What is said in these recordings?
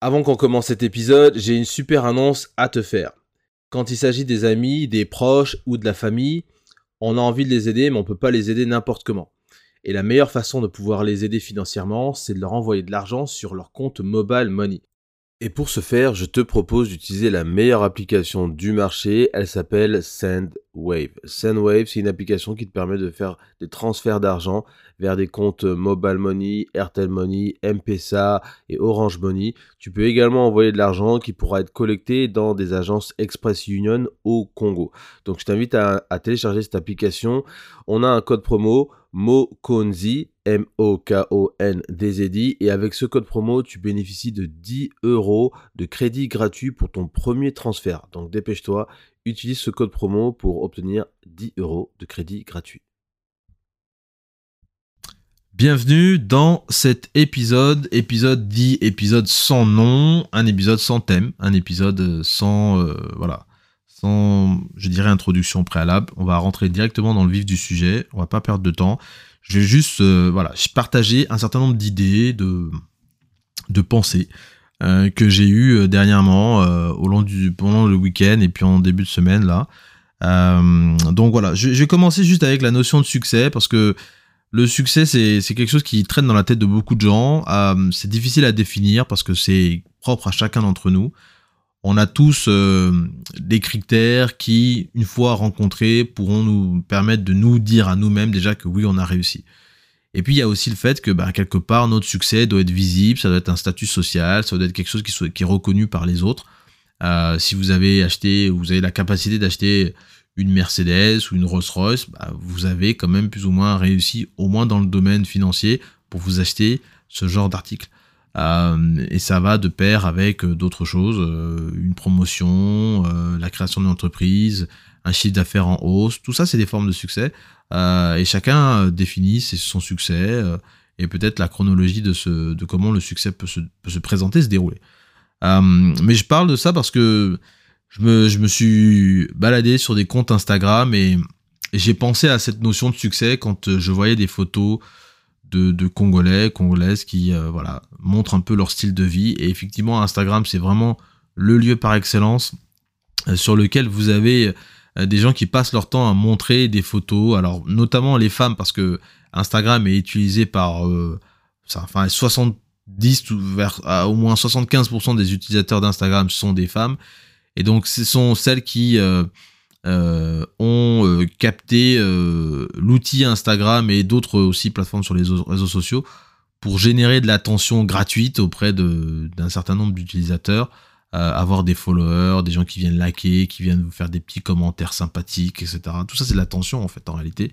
Avant qu'on commence cet épisode, j'ai une super annonce à te faire. Quand il s'agit des amis, des proches ou de la famille, on a envie de les aider, mais on ne peut pas les aider n'importe comment. Et la meilleure façon de pouvoir les aider financièrement, c'est de leur envoyer de l'argent sur leur compte Mobile Money. Et pour ce faire, je te propose d'utiliser la meilleure application du marché. Elle s'appelle SendWave. SendWave, c'est une application qui te permet de faire des transferts d'argent vers des comptes Mobile Money, Airtel Money, M-Pesa et Orange Money. Tu peux également envoyer de l'argent qui pourra être collecté dans des agences Express Union au Congo. Donc je t'invite à, à télécharger cette application. On a un code promo MOKONZI, M-O-K-O-N-D-Z-I. Et avec ce code promo, tu bénéficies de 10 euros de crédit gratuit pour ton premier transfert. Donc dépêche-toi, utilise ce code promo pour obtenir 10 euros de crédit gratuit. Bienvenue dans cet épisode, épisode dit épisode sans nom, un épisode sans thème, un épisode sans euh, voilà, sans je dirais introduction préalable. On va rentrer directement dans le vif du sujet. On va pas perdre de temps. Je vais juste euh, partager un certain nombre d'idées, de de pensées euh, que j'ai eues dernièrement au long du pendant le week-end et puis en début de semaine là. donc voilà, je, je vais commencer juste avec la notion de succès parce que le succès, c'est quelque chose qui traîne dans la tête de beaucoup de gens. Euh, c'est difficile à définir parce que c'est propre à chacun d'entre nous. On a tous euh, des critères qui, une fois rencontrés, pourront nous permettre de nous dire à nous-mêmes déjà que oui, on a réussi. Et puis il y a aussi le fait que bah, quelque part notre succès doit être visible, ça doit être un statut social, ça doit être quelque chose qui, est reconnu par les autres. Euh, si vous avez acheté, vous avez la capacité d'acheter une Mercedes ou une Rolls-Royce, bah, vous avez quand même plus ou moins réussi, au moins dans le domaine financier, pour vous acheter ce genre d'article. Euh, et ça va de pair avec euh, d'autres choses, euh, une promotion, la création d'une entreprise, un chiffre d'affaires en hausse, tout ça c'est des formes de succès. et chacun définit son succès et peut-être la chronologie de, comment le succès peut se, présenter, se dérouler. mais je parle de ça parce que je me, suis baladé sur des comptes Instagram et, j'ai pensé à cette notion de succès quand je voyais des photos de, Congolais, Congolaises qui euh, voilà, montrent un peu leur style de vie. Et effectivement, Instagram, c'est vraiment le lieu par excellence euh, sur lequel vous avez des gens qui passent leur temps à montrer des photos. Alors, notamment les femmes, parce que Instagram est utilisé par enfin, 70 vers au moins 75% des utilisateurs d'Instagram sont des femmes. Et donc, ce sont celles qui euh, euh, ont euh, capté l'outil Instagram et d'autres aussi plateformes sur les réseaux sociaux pour générer de l'attention gratuite auprès d'un certain nombre d'utilisateurs, avoir des followers, des gens qui viennent liker, qui viennent vous faire des petits commentaires sympathiques, etc. Tout ça, c'est de l'attention en fait en réalité.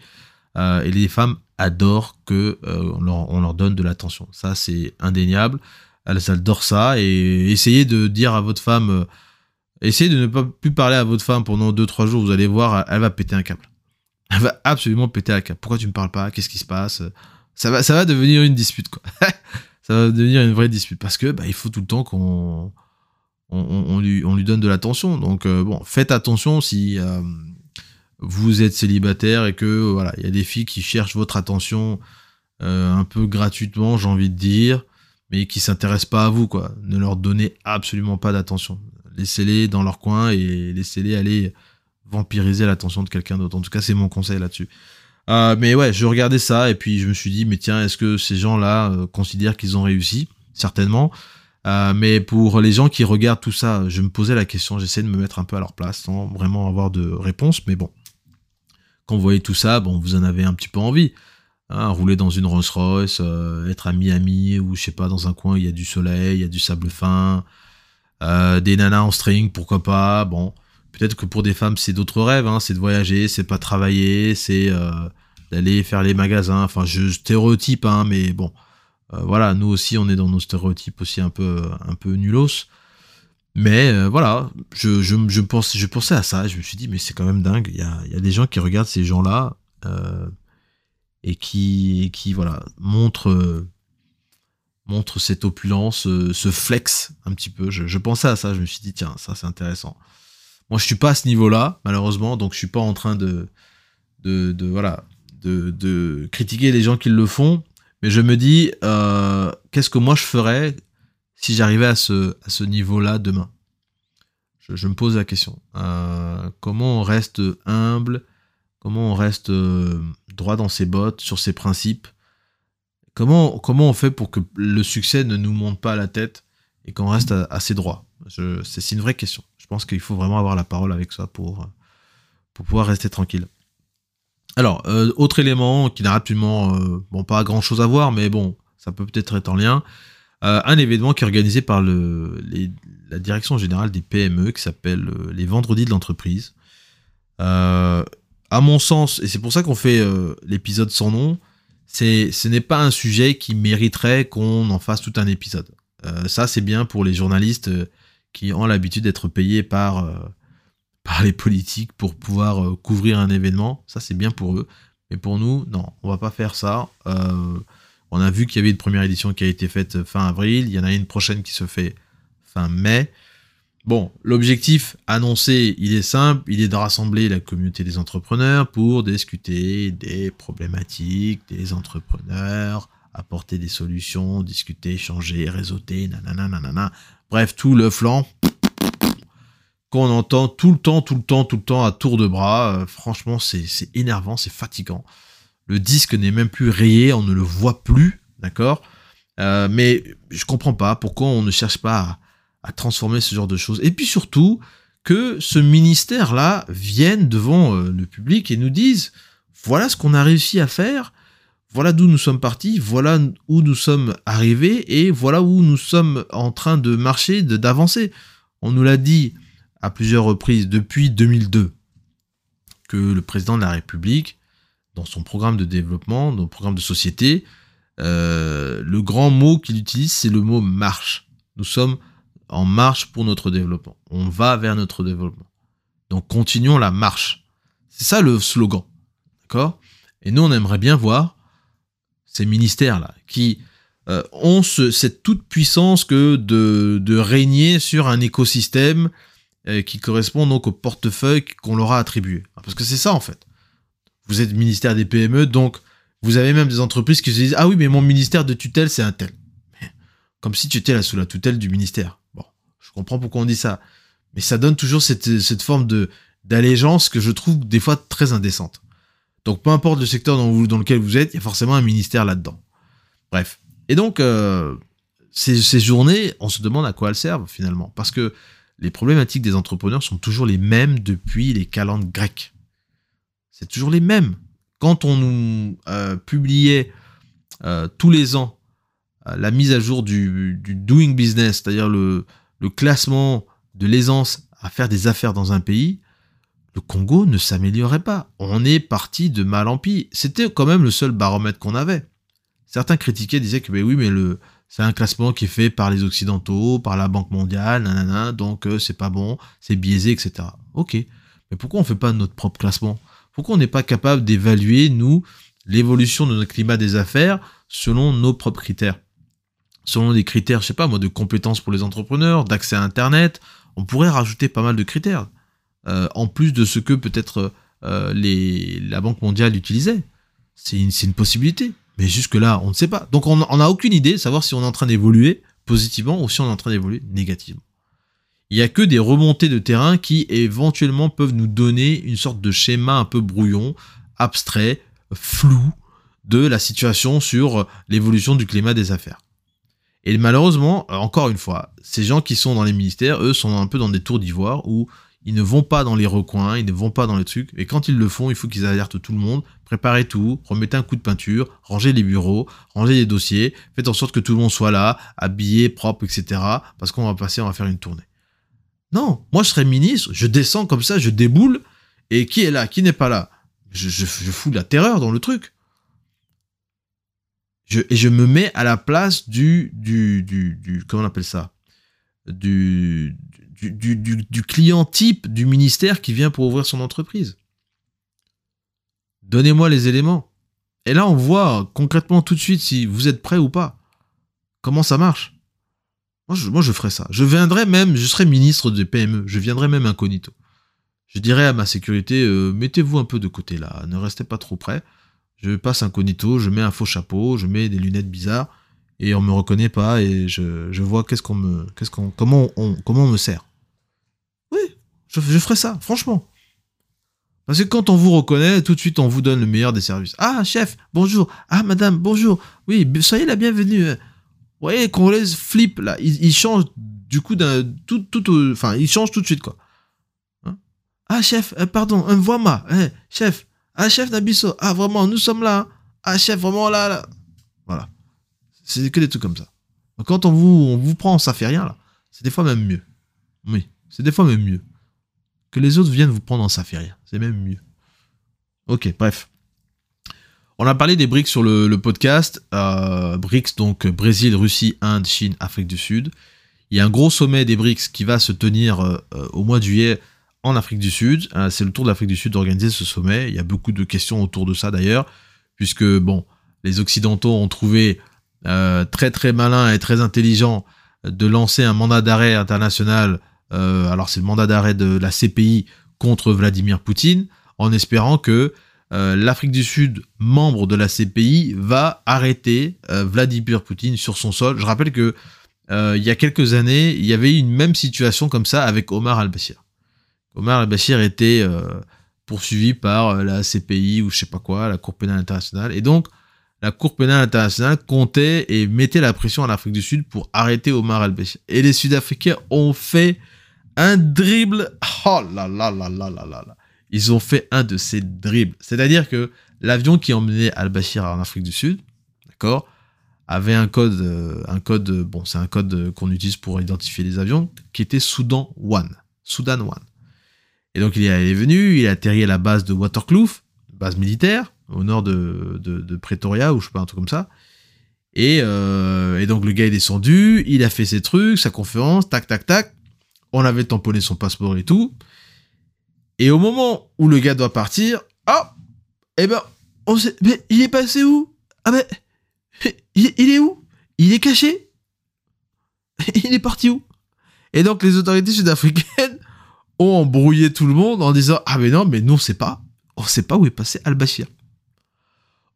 et les femmes adorent que on, leur, donne de l'attention. Ça, c'est indéniable. Elles adorent ça et essayez de dire à votre femme Essayez de ne pas plus parler à votre femme pendant 2-3 jours, vous allez voir, elle va péter un câble. Elle va absolument péter un câble. Pourquoi tu me parles pas? Qu'est-ce qui se passe? Ça va, devenir une dispute, ça va devenir une vraie dispute. Parce que bah, il faut tout le temps qu'on on, lui, on lui donne de l'attention. Donc euh, bon, faites attention si euh, vous êtes célibataire et que voilà, il y a des filles qui cherchent votre attention euh, un peu gratuitement, j'ai envie de dire, mais qui s'intéressent pas à vous, quoi. Ne leur donnez absolument pas d'attention laissez-les dans leur coin et laissez-les aller vampiriser l'attention de quelqu'un d'autre. En tout cas, c'est mon conseil là-dessus. Euh, mais ouais, je regardais ça et puis je me suis dit, mais tiens, est-ce que ces gens-là euh, considèrent qu'ils ont réussi? Certainement. Euh, mais pour les gens qui regardent tout ça, je me posais la question, j'essaie de me mettre un peu à leur place sans vraiment avoir de réponse. Mais bon, quand vous voyez tout ça, vous en avez un petit peu envie. Hein, rouler dans une Rolls Royce, être à Miami ou je sais pas, dans un coin, il y a du soleil, il y a du sable fin, euh, des nanas en string, pourquoi pas. Bon, peut-être que pour des femmes, c'est d'autres rêves. Hein. c'est de voyager, c'est pas travailler, c'est euh, d'aller faire les magasins. Enfin, je stéréotype, hein, mais bon. Euh, voilà, nous aussi, on est dans nos stéréotypes aussi un peu, un peu nulos. Mais voilà, je, je, je, pense, je pensais à ça, je me suis dit, mais c'est quand même dingue. Il y a, y a, des gens qui regardent ces gens-là et qui, qui voilà, montrent montre cette opulence, euh, ce flex un petit peu. Je, pensais à ça, je me suis dit, tiens, ça c'est intéressant. Moi, je suis pas à ce niveau-là, malheureusement, donc je suis pas en train de, de, voilà, de, critiquer les gens qui le font, mais je me dis, euh, qu'est-ce que moi je ferais si j'arrivais à ce, à ce niveau-là demain? Je, me pose la question. Euh, comment on reste humble? Comment on reste droit dans ses bottes, sur ses principes? Comment, on fait pour que le succès ne nous monte pas à la tête et qu'on reste assez droit C'est une vraie question. Je pense qu'il faut vraiment avoir la parole avec ça pour, pour pouvoir rester tranquille. Alors, euh, autre élément qui n'a absolument bon, pas grand chose à voir, mais bon, ça peut peut-être être en lien. un événement qui est organisé par la direction générale des PME qui s'appelle euh, les vendredis de l'entreprise. Euh, à mon sens, et c'est pour ça qu'on fait euh, l'épisode sans nom, c'est, ce n'est pas un sujet qui mériterait qu'on en fasse tout un épisode. ça, c'est bien pour les journalistes qui ont l'habitude d'être payés par, par les politiques pour pouvoir couvrir un événement. Ça, c'est bien pour eux. Mais pour nous, non, on va pas faire ça. on a vu qu'il y avait une première édition qui a été faite fin avril. Il y en a une prochaine qui se fait fin mai. Bon, l'objectif annoncé, il est simple, il est de rassembler la communauté des entrepreneurs pour discuter des problématiques des entrepreneurs, apporter des solutions, discuter, échanger, réseauter, nanana, nanana. Bref, tout le flanc qu'on entend tout le temps, tout le temps, tout le temps à tour de bras. Euh, franchement, c'est énervant, c'est fatigant. Le disque n'est même plus rayé, on ne le voit plus, d'accord? Euh, Mais je comprends pas pourquoi on ne cherche pas à à transformer ce genre de choses. Et puis surtout, que ce ministère-là vienne devant euh, le public et nous dise, voilà ce qu'on a réussi à faire, voilà d'où nous sommes partis, voilà où nous sommes arrivés et voilà où nous sommes en train de marcher, d'avancer. On nous l'a dit à plusieurs reprises depuis 2002 que le président de la République, dans son programme de développement, dans le programme de société, euh, le grand mot qu'il utilise, c'est le mot marche. Nous sommes en marche pour notre développement. On va vers notre développement. Donc continuons la marche. C'est ça le slogan. D'accord? Et nous, on aimerait bien voir ces ministères-là qui euh, ont cette toute puissance que de, régner sur un écosystème euh, qui correspond donc au portefeuille qu'on leur a attribué. Parce que c'est ça en fait. Vous êtes ministère des PME, donc vous avez même des entreprises qui se disent Ah oui, mais mon ministère de tutelle, c'est un tel. Comme si tu étais là sous la tutelle du ministère comprends pourquoi on dit ça. Mais ça donne toujours cette, forme de d'allégeance que je trouve des fois très indécente. Donc peu importe le secteur dans, dans lequel vous êtes, il y a forcément un ministère là-dedans. Bref. Et donc, euh, ces, ces, journées, on se demande à quoi elles servent finalement. Parce que les problématiques des entrepreneurs sont toujours les mêmes depuis les calendes grecques. C'est toujours les mêmes. Quand on nous euh, publiait euh, tous les ans la mise à jour du, du doing business, c'est-à-dire le, le classement de l'aisance à faire des affaires dans un pays, le Congo ne s'améliorait pas. On est parti de mal en pis. C'était quand même le seul baromètre qu'on avait. Certains critiquaient, disaient que ben oui, mais le, c'est un classement qui est fait par les Occidentaux, par la Banque mondiale, nanana, donc euh, c'est pas bon, c'est biaisé, etc. Ok, mais pourquoi on fait pas notre propre classement? Pourquoi on n'est pas capable d'évaluer, nous, l'évolution de notre climat des affaires selon nos propres critères? Selon des critères, je sais pas moi, de compétences pour les entrepreneurs, d'accès à Internet, on pourrait rajouter pas mal de critères, euh, en plus de ce que peut-être euh, la Banque mondiale utilisait. C'est une, une, possibilité. Mais jusque-là, on ne sait pas. Donc on n'a aucune idée de savoir si on est en train d'évoluer positivement ou si on est en train d'évoluer négativement. Il n'y a que des remontées de terrain qui éventuellement peuvent nous donner une sorte de schéma un peu brouillon, abstrait, flou de la situation sur l'évolution du climat des affaires. Et malheureusement, euh, encore une fois, ces gens qui sont dans les ministères, eux, sont un peu dans des tours d'ivoire où ils ne vont pas dans les recoins, ils ne vont pas dans les trucs. Et quand ils le font, il faut qu'ils alertent tout le monde, préparez tout, remettez un coup de peinture, rangez les bureaux, rangez les dossiers, faites en sorte que tout le monde soit là, habillé, propre, etc. Parce qu'on va passer, on va faire une tournée. Non, moi je serais ministre, je descends comme ça, je déboule, et qui est là, qui n'est pas là? Je, je, je fous de la terreur dans le truc et je me mets à la place du, du, du, comment on appelle ça? Du, client type du ministère qui vient pour ouvrir son entreprise. Donnez-moi les éléments. Et là, on voit concrètement tout de suite si vous êtes prêt ou pas. Comment ça marche? Moi je, ferais ça. Je viendrais même, je serais ministre des PME. Je viendrais même incognito. Je dirais à ma sécurité, euh, mettez-vous un peu de côté là, ne restez pas trop près. Je passe incognito, je mets un faux chapeau, je mets des lunettes bizarres, et on me reconnaît pas et je, vois qu'est-ce qu'on me comment on me sert. Oui, je, ferai ça, franchement. Parce que quand on vous reconnaît, tout de suite on vous donne le meilleur des services. Ah chef, bonjour. Ah madame, bonjour. Oui, soyez la bienvenue. Vous voyez qu'on laisse flip là, il, il change du coup d'un tout tout enfin il change tout de suite quoi. Hein? Ah chef, euh, pardon, un voix eh, chef. Ah chef Nabiso, ah vraiment nous sommes là. Ah chef vraiment là là. Voilà. C'est que des trucs comme ça. Quand on vous, on vous prend, ça fait rien, là. C'est des fois même mieux. Oui, c'est des fois même mieux. Que les autres viennent vous prendre, ça fait rien. C'est même mieux. Ok, bref. On a parlé des BRICS sur le, podcast. Euh, BRICS, donc Brésil, Russie, Inde, Chine, Afrique du Sud. Il y a un gros sommet des BRICS qui va se tenir euh, au mois de juillet en Afrique du Sud. Euh, c'est le tour de l'Afrique du Sud d'organiser ce sommet. Il y a beaucoup de questions autour de ça d'ailleurs, puisque bon, les Occidentaux ont trouvé euh, très très malin et très intelligent de lancer un mandat d'arrêt international. Euh, alors c'est le mandat d'arrêt de la CPI contre Vladimir Poutine, en espérant que l'Afrique du Sud, membre de la CPI, va arrêter Vladimir Poutine sur son sol. Je rappelle que il y a quelques années, il y avait une même situation comme ça avec Omar al-Bashir. Omar al-Bashir était poursuivi par la CPI ou je sais pas quoi, la Cour pénale internationale, et donc la Cour pénale internationale comptait et mettait la pression à l'Afrique du Sud pour arrêter Omar al-Bashir. Et les Sud-Africains ont fait un dribble. Oh là là là là là là là. Ils ont fait un de ces dribbles. C'est-à-dire que l'avion qui emmenait al-Bashir en Afrique du Sud, d'accord, avait un code, euh, un code, bon, c'est un code qu'on utilise pour identifier les avions, qui était Soudan One. Soudan One. Et donc il est venu, il a atterri à la base de Waterkloof, base militaire au nord de, Pretoria, ou je sais pas, un truc comme ça. Et, euh, et, donc le gars est descendu, il a fait ses trucs, sa conférence, tac, tac, tac. On avait tamponné son passeport et tout. Et au moment où le gars doit partir, ah, eh ben, mais il est passé où? Ah ben, il est où? Il est caché? Il est parti où? Et donc les autorités sud-africaines ont embrouillé tout le monde en disant ah mais non mais nous on sait pas, on sait pas où est passé Al-Bashir.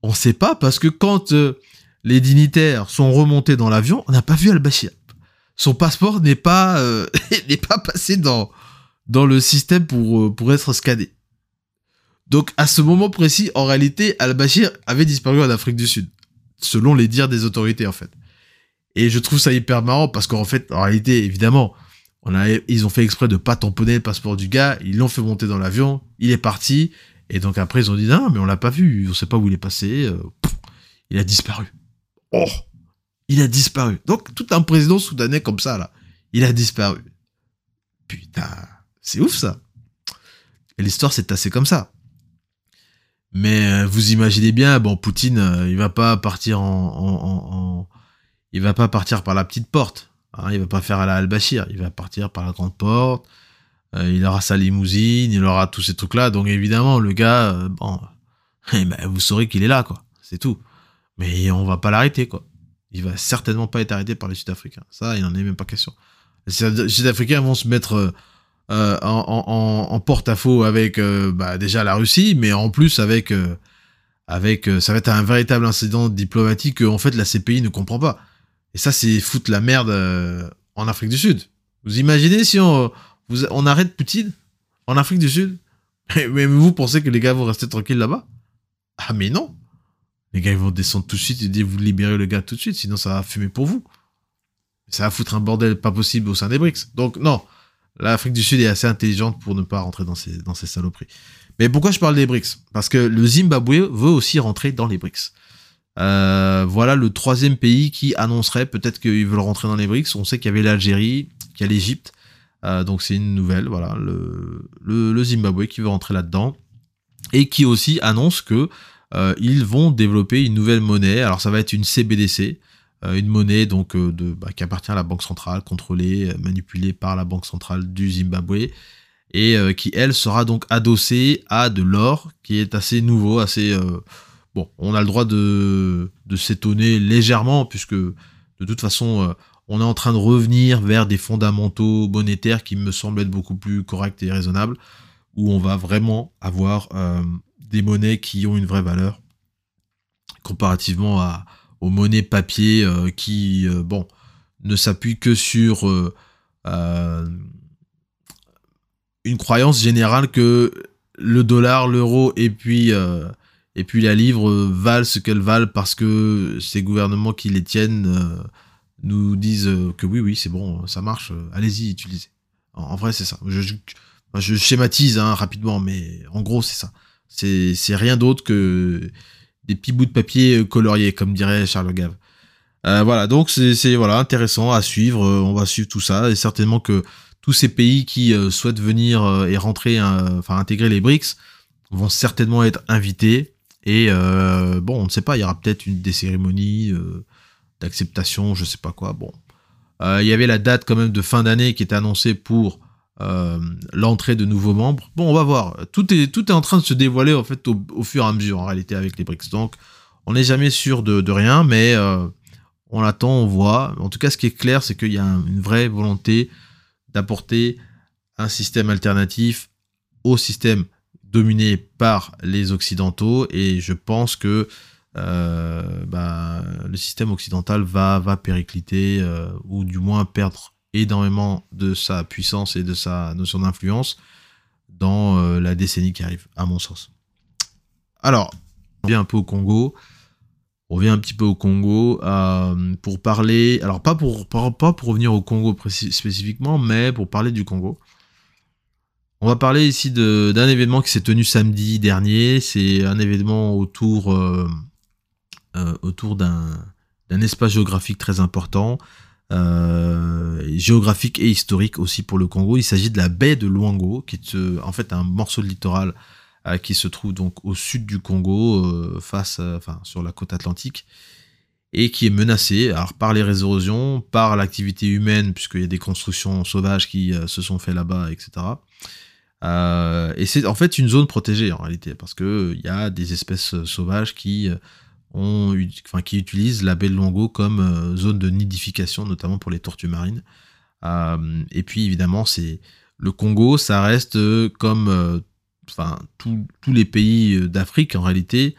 On ne sait pas parce que quand euh, les dignitaires sont remontés dans l'avion, on n'a pas vu Al-Bashir. Son passeport n'est pas euh, passé dans dans le système pour euh, pour être scanné. Donc à ce moment précis, en réalité, Al-Bashir avait disparu en Afrique du Sud, selon les dires des autorités en fait. Et je trouve ça hyper marrant parce qu'en fait, en réalité, évidemment, on a, ils ont fait exprès de pas tamponner le passeport du gars, ils l'ont fait monter dans l'avion, il est parti, et donc après, ils ont dit, non, mais on l'a pas vu, on sait pas où il est passé, euh, il a disparu. Oh Il a disparu. Donc, tout un président soudanais comme ça, là, il a disparu. Putain, c'est ouf ça. Et l'histoire s'est tassée comme ça. Mais euh, vous imaginez bien, bon, Poutine, euh, il va pas partir en, il va pas partir par la petite porte. Hein, il va pas faire à la Al-Bashir. Il va partir par la grande porte. Euh, il aura sa limousine, il aura tous ces trucs-là. Donc évidemment, le gars, euh, bon, eh ben, vous saurez qu'il est là, quoi. C'est tout. Mais on va pas l'arrêter, quoi. Il va certainement pas être arrêté par les Sud-Africains. Ça, il n'en est même pas question. Les Sud-Africains vont se mettre euh, en, porte-à-faux avec bah, déjà la Russie, mais en plus avec avec ça va être un véritable incident diplomatique que en fait la CPI ne comprend pas. Et ça, c'est foutre la merde en Afrique du Sud. Vous imaginez si on on arrête Poutine en Afrique du Sud? Mais, vous pensez que les gars vont rester tranquilles là-bas? Ah mais non Les gars ils vont descendre tout de suite et dire vous libérez le gars tout de suite, sinon ça va fumer pour vous. Ça va foutre un bordel pas possible au sein des BRICS. Donc non, l'Afrique du Sud est assez intelligente pour ne pas rentrer dans ces, dans ces saloperies. Mais pourquoi je parle des BRICS? Parce que le Zimbabwe veut aussi rentrer dans les BRICS. Euh, voilà le troisième pays qui annoncerait peut-être qu'ils veulent rentrer dans les BRICS. On sait qu'il y avait l'Algérie, qu'il y a l'Égypte, euh, donc c'est une nouvelle, voilà, le, Zimbabwe qui veut rentrer là-dedans et qui aussi annonce que euh, ils vont développer une nouvelle monnaie. Alors ça va être une CBDC, une monnaie donc bah, qui appartient à la banque centrale, contrôlée, manipulée par la banque centrale du Zimbabwe et qui elle sera donc adossée à de l'or qui est assez nouveau, assez On a le droit de, s'étonner légèrement puisque de toute façon on est en train de revenir vers des fondamentaux monétaires qui me semblent être beaucoup plus corrects et raisonnables, où on va vraiment avoir euh, des monnaies qui ont une vraie valeur comparativement aux monnaies papier qui, bon, ne s'appuient que sur une croyance générale que le dollar, l'euro et puis et puis la livre valent ce qu'elles valent parce que ces gouvernements qui les tiennent nous disent que oui, oui, c'est bon, ça marche, allez-y, utilisez. En, vrai, c'est ça. Je, schématise hein, rapidement, mais en gros, c'est ça. C'est rien d'autre que des petits bouts de papier coloriés, comme dirait Charles Gave. Euh, voilà, donc c'est voilà intéressant à suivre. on va suivre tout ça et certainement que tous ces pays qui euh, souhaitent venir euh, et rentrer, enfin intégrer les BRICS, vont certainement être invités. Et bon, on ne sait pas, il y aura peut-être une des cérémonies d'acceptation, je sais pas quoi. Bon, il y avait la date quand même de fin d'année qui était annoncée pour l'entrée de nouveaux membres. Bon, on va voir. Tout est, tout est en train de se dévoiler en fait au, fur et à mesure en réalité avec les BRICS. Donc, on n'est jamais sûr de, rien, mais on attend, on voit. En tout cas, ce qui est clair, c'est qu'il y a une vraie volonté d'apporter un système alternatif au système dominé par les Occidentaux. Et je pense que euh, bah, le système occidental va, péricliter, euh, ou du moins perdre énormément de sa puissance et de sa notion d'influence dans euh, la décennie qui arrive, à mon sens. Alors, on revient un peu au Congo. On revient un petit peu au Congo pour parler, alors pas, pour revenir au Congo spécifiquement, mais pour parler du Congo. On va parler ici d'un événement qui s'est tenu samedi dernier. C'est un événement autour, euh, euh, d'un espace géographique très important, géographique et historique aussi pour le Congo. Il s'agit de la baie de Luango, qui est en fait un morceau de littoral euh, qui se trouve donc au sud du Congo, euh, face, enfin, sur la côte atlantique, et qui est menacé par les érosions, par l'activité humaine, puisqu'il y a des constructions sauvages qui euh, se sont faites là-bas, etc. et c'est en fait une zone protégée en réalité, parce qu'il y a des espèces sauvages qui, ont, enfin, qui utilisent la baie de Longo comme zone de nidification, notamment pour les tortues marines. et puis évidemment, c'est le Congo, ça reste comme enfin tous les pays euh, d'Afrique en réalité,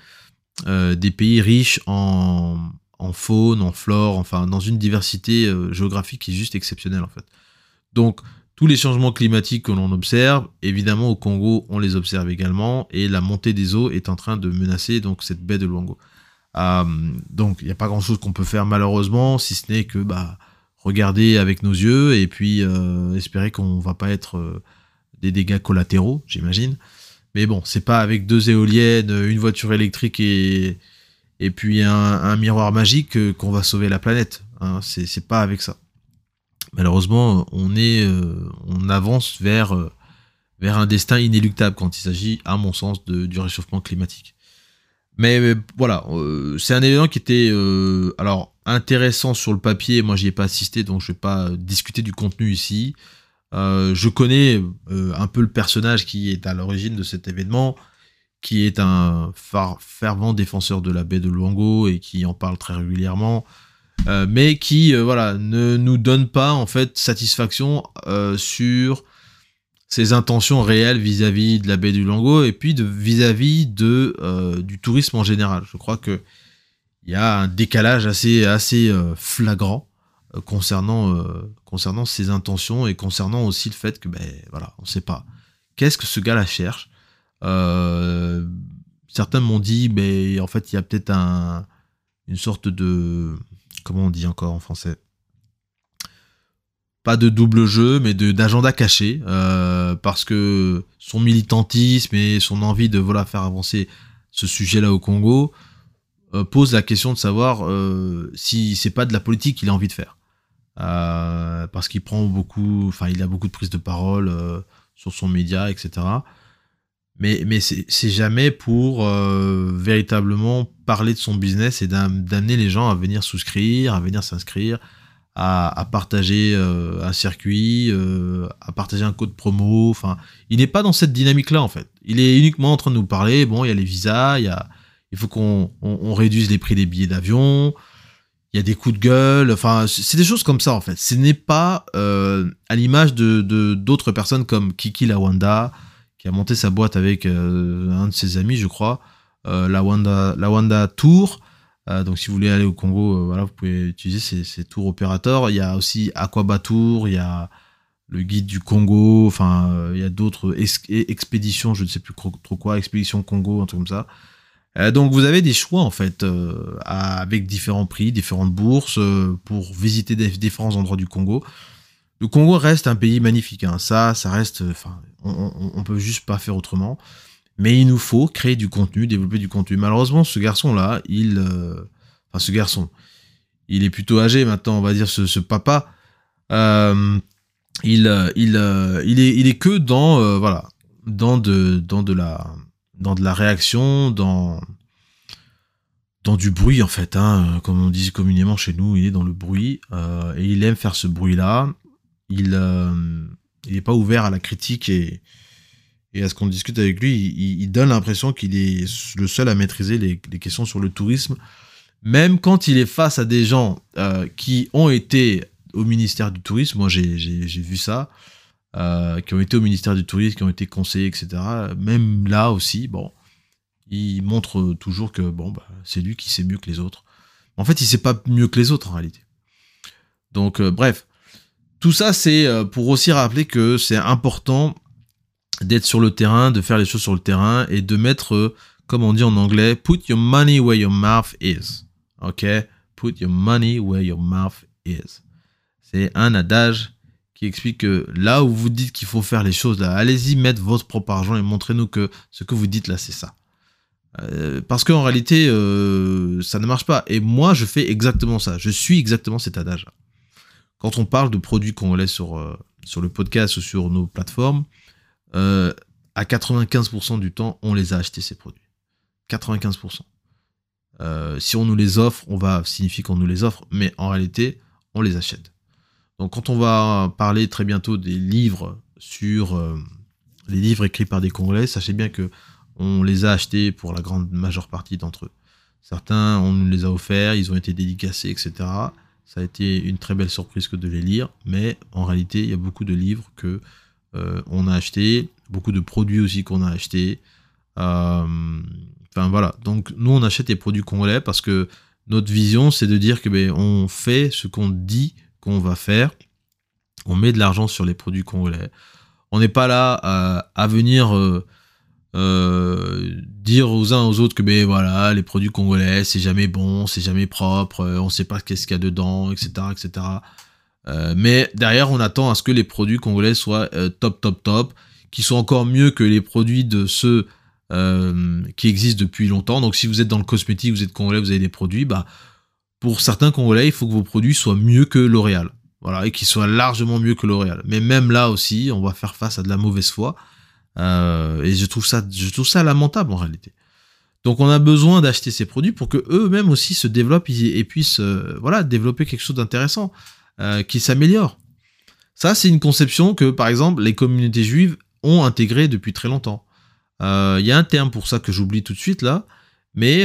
euh, des pays riches en, faune, en flore, enfin dans une diversité euh, géographique qui est juste exceptionnelle en fait. Donc tous les changements climatiques que l'on observe, évidemment au Congo on les observe également, et la montée des eaux est en train de menacer donc cette baie de Luango. donc il n'y a pas grand chose qu'on peut faire malheureusement, si ce n'est que bah, regarder avec nos yeux et puis espérer qu'on va pas être des dégâts collatéraux, j'imagine. Mais bon, c'est pas avec deux éoliennes, une voiture électrique et, puis un, miroir magique qu'on va sauver la planète. Hein. C'est pas avec ça. Malheureusement, on, euh, avance vers, euh, vers un destin inéluctable quand il s'agit, à mon sens, du réchauffement climatique. Mais, voilà, euh, c'est un événement qui était alors intéressant sur le papier. Moi, j'y ai pas assisté, donc je vais pas discuter du contenu ici. Je connais un peu le personnage qui est à l'origine de cet événement, qui est un fervent défenseur de la baie de Luango et qui en parle très régulièrement, euh, mais qui voilà ne nous donne pas en fait satisfaction sur ses intentions réelles vis-à-vis de la baie du Luango et puis vis-à-vis du tourisme en général. Je crois que il y a un décalage assez assez flagrant euh, concernant, euh, concernant ses intentions et concernant aussi le fait que, ben voilà, on sait pas. Qu'est-ce que ce gars-là cherche euh, Certains m'ont dit, ben, en fait, il y a peut-être un, une sorte de. Comment on dit encore en français? Pas de double jeu, mais d'agenda caché, parce que son militantisme et son envie de voilà faire avancer ce sujet-là au Congo pose la question de savoir si c'est pas de la politique qu'il a envie de faire. Euh, parce qu'il prend beaucoup, enfin, il a beaucoup de prises de parole euh, sur son média, etc. Mais, mais c'est jamais pour euh, véritablement parler de son business et d'amener les gens à venir souscrire, à venir s'inscrire, à, partager un circuit, à partager un code promo. Enfin, il n'est pas dans cette dynamique-là en fait. Il est uniquement en train de nous parler. Bon, il y a les visas, il y a, il faut qu'on réduise les prix des billets d'avion il y a des coups de gueule, enfin c'est des choses comme ça en fait. Ce n'est pas euh, à l'image de d'autres personnes comme Kiki Lawanda qui a monté sa boîte avec euh, un de ses amis, je crois, euh, Lawanda, Lawanda Tour, donc si vous voulez aller au Congo, voilà, vous pouvez utiliser ces, tours opérateurs. Il y a aussi Aquabatour, il y a le guide du Congo, enfin il y a d'autres expéditions, je ne sais plus trop quoi, expédition Congo, un truc comme ça. Euh, donc vous avez des choix en fait euh, avec différents prix, différentes bourses euh, pour visiter différents endroits du Congo. Le Congo reste un pays magnifique, hein. ça, ça reste, on, on, peut juste pas faire autrement. Mais il nous faut créer du contenu, développer du contenu. Malheureusement, ce garçon-là, il, enfin ce garçon, il est plutôt âgé maintenant, on va dire ce, papa. il, il, il est, il est que dans, voilà, dans de, dans de la dans de la réaction, dans, dans du bruit en fait, hein, comme on dit communément chez nous, il est dans le bruit euh, et il aime faire ce bruit-là. Il euh, il n'est pas ouvert à la critique et, à ce qu'on discute avec lui. Il, donne l'impression qu'il est le seul à maîtriser les, les, questions sur le tourisme, même quand il est face à des gens euh, qui ont été au ministère du tourisme. Moi, j'ai vu ça. Euh, qui ont été au ministère du Tourisme, qui ont été conseillers, etc. Même là aussi, bon, il montre toujours que bon, bah, c'est lui qui sait mieux que les autres. En fait, il sait pas mieux que les autres en réalité. Donc, euh, bref, tout ça, c'est euh, pour aussi rappeler que c'est important d'être sur le terrain, de faire les choses sur le terrain et de mettre, comme on dit en anglais, put your money where your mouth is. Ok, put your money where your mouth is. C'est un adage qui explique que là où vous dites qu'il faut faire les choses, allez-y mettre votre propre argent et montrez-nous que ce que vous dites là, c'est ça. Euh, parce qu'en réalité, euh, ça ne marche pas. Et moi, je fais exactement ça. Je suis exactement cet adage. Quand on parle de produits qu'on laisse sur, euh, sur le podcast ou sur nos plateformes, à 95% du temps, on les a achetés, ces produits. 95%. si on nous les offre, on va signifier qu'on nous les offre, mais en réalité, on les achète. Donc quand on va parler très bientôt des livres sur euh, les livres écrits par des Congolais, sachez bien que on les a achetés pour la grande majeure partie d'entre eux. Certains, on nous les a offerts, ils ont été dédicacés, etc. Ça a été une très belle surprise que de les lire, mais en réalité, il y a beaucoup de livres que euh, on a achetés, beaucoup de produits aussi qu'on a achetés. Euh, enfin voilà, donc nous on achète des produits congolais parce que notre vision c'est de dire que ben, on fait ce qu'on dit qu'on va faire. On met de l'argent sur les produits congolais. On n'est pas là à, venir euh, euh, dire aux uns aux autres que ben voilà les produits congolais c'est jamais bon, c'est jamais propre, euh, on sait pas qu'est-ce qu'il y a dedans, etc., etc. mais derrière on attend à ce que les produits congolais soient top, top, top, qui soient encore mieux que les produits de ceux qui existent depuis longtemps. Donc si vous êtes dans le cosmétique, vous êtes congolais, vous avez des produits, bah pour certains Congolais, il faut que vos produits soient mieux que L'Oréal. Voilà, et qu'ils soient largement mieux que L'Oréal. Mais même là aussi, on va faire face à de la mauvaise foi. Euh, et je trouve ça, je trouve ça lamentable en réalité. Donc on a besoin d'acheter ces produits pour que eux-mêmes aussi se développent et, puissent euh, voilà développer quelque chose d'intéressant, euh, qui s'améliore. Ça c'est une conception que par exemple les communautés juives ont intégrée depuis très longtemps. Il y a un terme pour ça que j'oublie tout de suite là, mais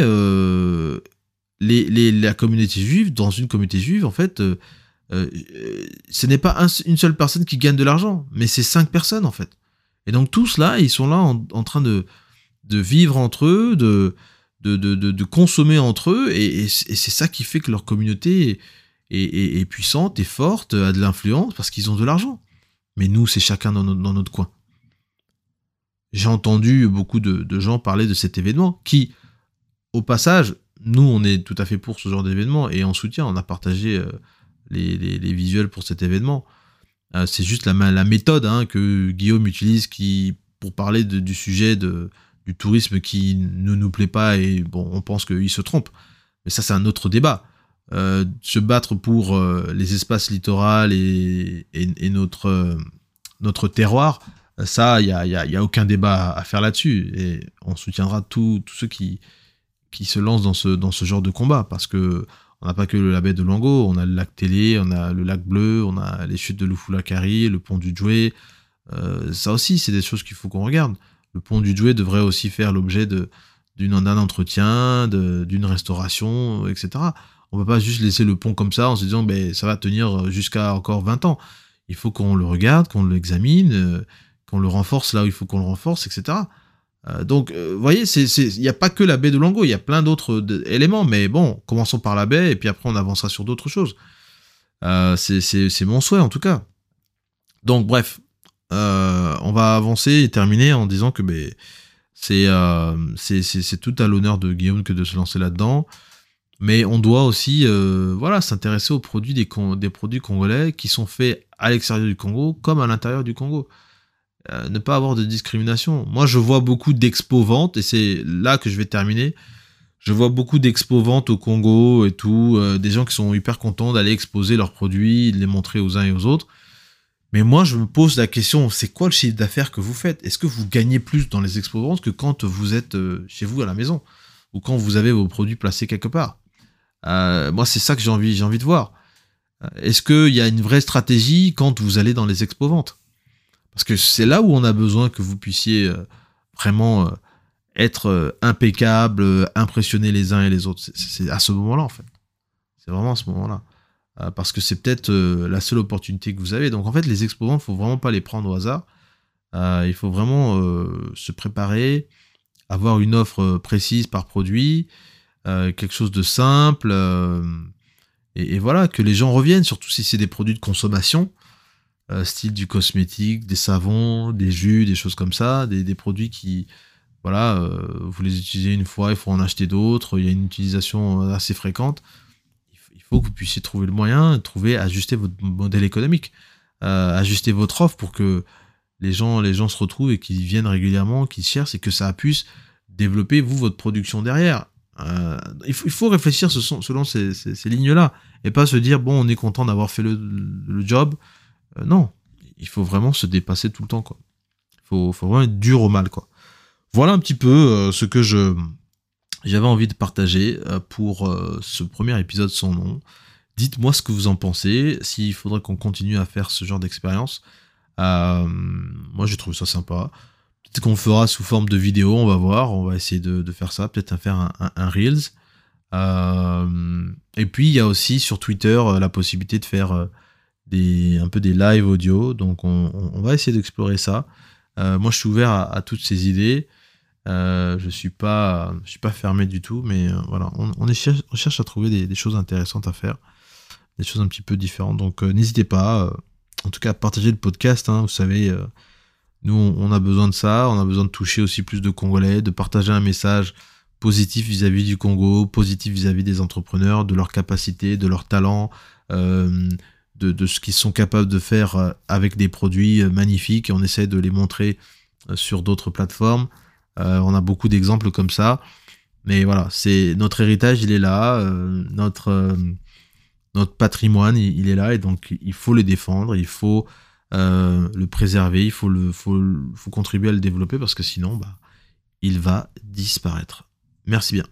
les, la communauté juive, dans une communauté juive, en fait, ce n'est pas une seule personne qui gagne de l'argent, mais c'est cinq personnes, en fait. Et donc tous là, ils sont là en, train de, vivre entre eux, de, consommer entre eux, et, c'est ça qui fait que leur communauté est, puissante, est forte, a de l'influence, parce qu'ils ont de l'argent. Mais nous, c'est chacun dans notre, dans notre coin. J'ai entendu beaucoup de gens parler de cet événement qui, au passage, nous, on est tout à fait pour ce genre d'événement et on soutient. On a partagé euh, les, visuels pour cet événement. Euh, c'est juste la, méthode hein, que Guillaume utilise qui, pour parler du sujet du tourisme qui ne nous plaît pas et bon, on pense qu'il se trompe. Mais ça, c'est un autre débat. Euh, se battre pour les espaces littoraux et, notre, notre terroir, ça, il n'y a, y a, aucun débat à faire là-dessus. Et on soutiendra tous ceux qui, qui se lancent dans ce, dans ce genre de combat parce que on n'a pas que la baie de Lango, on a le lac Télé, on a le lac Bleu, on a les chutes de Lufulakari, le pont du Djoué. Euh, ça aussi, c'est des choses qu'il faut qu'on regarde. Le pont du Djoué devrait aussi faire l'objet d'un entretien, d'une restauration, etc. On ne peut pas juste laisser le pont comme ça en se disant ben, ça va tenir jusqu'à encore 20 ans. Il faut qu'on le regarde, qu'on l'examine, euh, qu'on le renforce là où il faut qu'on le renforce, etc. donc, vous voyez, il n'y a pas que la baie de Longo, il y a plein d'autres éléments, mais bon, commençons par la baie et puis après on avancera sur d'autres choses. c'est mon souhait en tout cas. Donc, bref, on va avancer et terminer en disant que ben, c'est tout à l'honneur de Guillaume que de se lancer là-dedans. Mais on doit aussi euh, voilà, s'intéresser aux produits des, produits congolais qui sont faits à l'extérieur du Congo comme à l'intérieur du Congo. Euh, ne pas avoir de discrimination. Moi, je vois beaucoup d'expo-ventes, et c'est là que je vais terminer. Je vois beaucoup d'expo-ventes au Congo et tout, euh, des gens qui sont hyper contents d'aller exposer leurs produits, de les montrer aux uns et aux autres. Mais moi, je me pose la question, c'est quoi le chiffre d'affaires que vous faites? Est-ce que vous gagnez plus dans les expo-ventes que quand vous êtes chez vous à la maison? Ou quand vous avez vos produits placés quelque part? Euh, moi, c'est ça que j'ai envie, envie de voir. Euh, est-ce qu'il y a une vraie stratégie quand vous allez dans les expos-ventes Parce que c'est là où on a besoin que vous puissiez euh, vraiment être impeccable, impressionner les uns et les autres. C'est à ce moment-là, en fait. C'est vraiment à ce moment-là. parce que c'est peut-être la seule opportunité que vous avez. Donc, en fait, les expos-ventes, il faut vraiment pas les prendre au hasard. il faut vraiment se préparer, avoir une offre précise par produit, euh, quelque chose de simple. Euh, et, voilà, que les gens reviennent, surtout si c'est des produits de consommation, euh, style du cosmétique, des savons, des jus, des choses comme ça, des, produits qui, voilà, vous les utilisez une fois, il faut en acheter d'autres, il y a une utilisation assez fréquente. Il faut que vous puissiez trouver le moyen, trouver, ajuster votre modèle économique, ajuster votre offre pour que les gens, les gens se retrouvent et qu'ils viennent régulièrement, qu'ils cherchent et que ça puisse développer, vous, votre production derrière. Euh, il, faut, réfléchir selon ces, lignes-là et pas se dire bon on est content d'avoir fait le, job. Euh, non, il faut vraiment se dépasser tout le temps quoi. Il faut, vraiment être dur au mal quoi. Voilà un petit peu euh, ce que j'avais envie de partager pour ce premier épisode sans nom. Dites-moi ce que vous en pensez, s'il faudrait qu'on continue à faire ce genre d'expérience. moi j'ai trouvé ça sympa qu'on fera sous forme de vidéo, on va voir, on va essayer de, faire ça, peut-être faire un, Reels. Euh, et puis il y a aussi sur Twitter euh, la possibilité de faire euh, un peu des live audio, donc on, va essayer d'explorer ça. moi je suis ouvert à, toutes ces idées. je suis pas, je suis pas fermé du tout, mais voilà, on, cherche, à trouver des, choses intéressantes à faire, des choses un petit peu différentes. Donc n'hésitez pas, en tout cas, à partager le podcast. Hein, vous savez, nous, on a besoin de ça, on a besoin de toucher aussi plus de Congolais, de partager un message positif vis-à-vis du Congo, positif vis-à-vis des entrepreneurs, de leurs capacités, de leurs talents, euh, de, ce qu'ils sont capables de faire euh, avec des produits euh, magnifiques et on essaie de les montrer sur d'autres plateformes. on a beaucoup d'exemples comme ça. Mais voilà, c'est notre héritage, il est là, notre, notre patrimoine, il, est là, et donc il faut le défendre, il faut euh, le préserver, il faut, le, faut, faut contribuer à le développer parce que sinon, bah, il va disparaître. Merci bien.